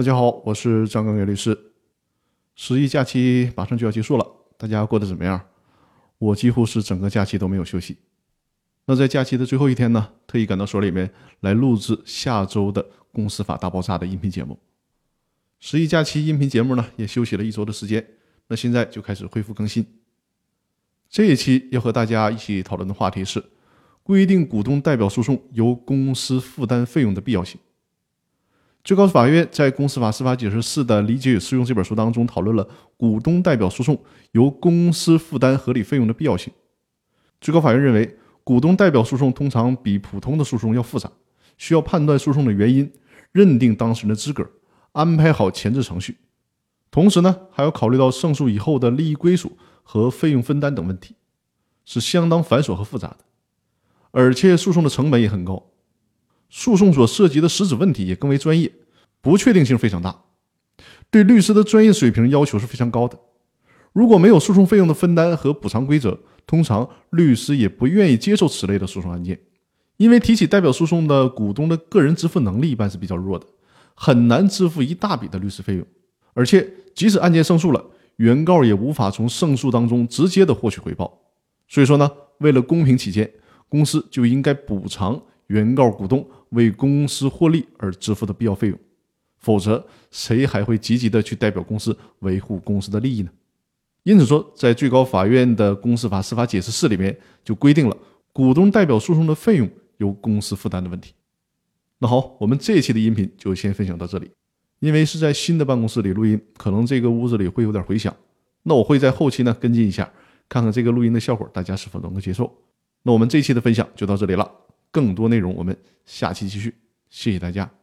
大家好，我是张刚元律师。十一假期马上就要结束了，大家过得怎么样？我几乎是整个假期都没有休息。那在假期的最后一天呢，特意赶到所里面来录制下周的《公司法大爆炸》的音频节目。十一假期音频节目呢，也休息了一周的时间，那现在就开始恢复更新。这一期要和大家一起讨论的话题是规定股东代表诉讼由公司负担费用的必要性。最高法院在《公司法司法解释四的理解与适用》这本书当中讨论了股东代表诉讼由公司负担合理费用的必要性。最高法院认为，股东代表诉讼通常比普通的诉讼要复杂，需要判断诉讼的原因，认定当事人的资格，安排好前置程序，同时呢，还要考虑到胜诉以后的利益归属和费用分担等问题，是相当繁琐和复杂的，而且诉讼的成本也很高。诉讼所涉及的实质问题也更为专业，不确定性非常大，对律师的专业水平要求是非常高的。如果没有诉讼费用的分担和补偿规则，通常律师也不愿意接受此类的诉讼案件，因为提起代表诉讼的股东的个人支付能力一般是比较弱的，很难支付一大笔的律师费用。而且，即使案件胜诉了，原告也无法从胜诉当中直接的获取回报。所以说呢，为了公平起见，公司就应该补偿原告股东。为公司获利而支付的必要费用，否则谁还会积极的去代表公司维护公司的利益呢？因此说，在最高法院的公司法司法解释四里面就规定了股东代表诉讼的费用由公司负担的问题。那好，我们这一期的音频就先分享到这里。因为是在新的办公室里录音，可能这个屋子里会有点回响，那我会在后期呢跟进一下，看看这个录音的效果大家是否能够接受。那我们这期的分享就到这里了。更多内容，我们下期继续。谢谢大家。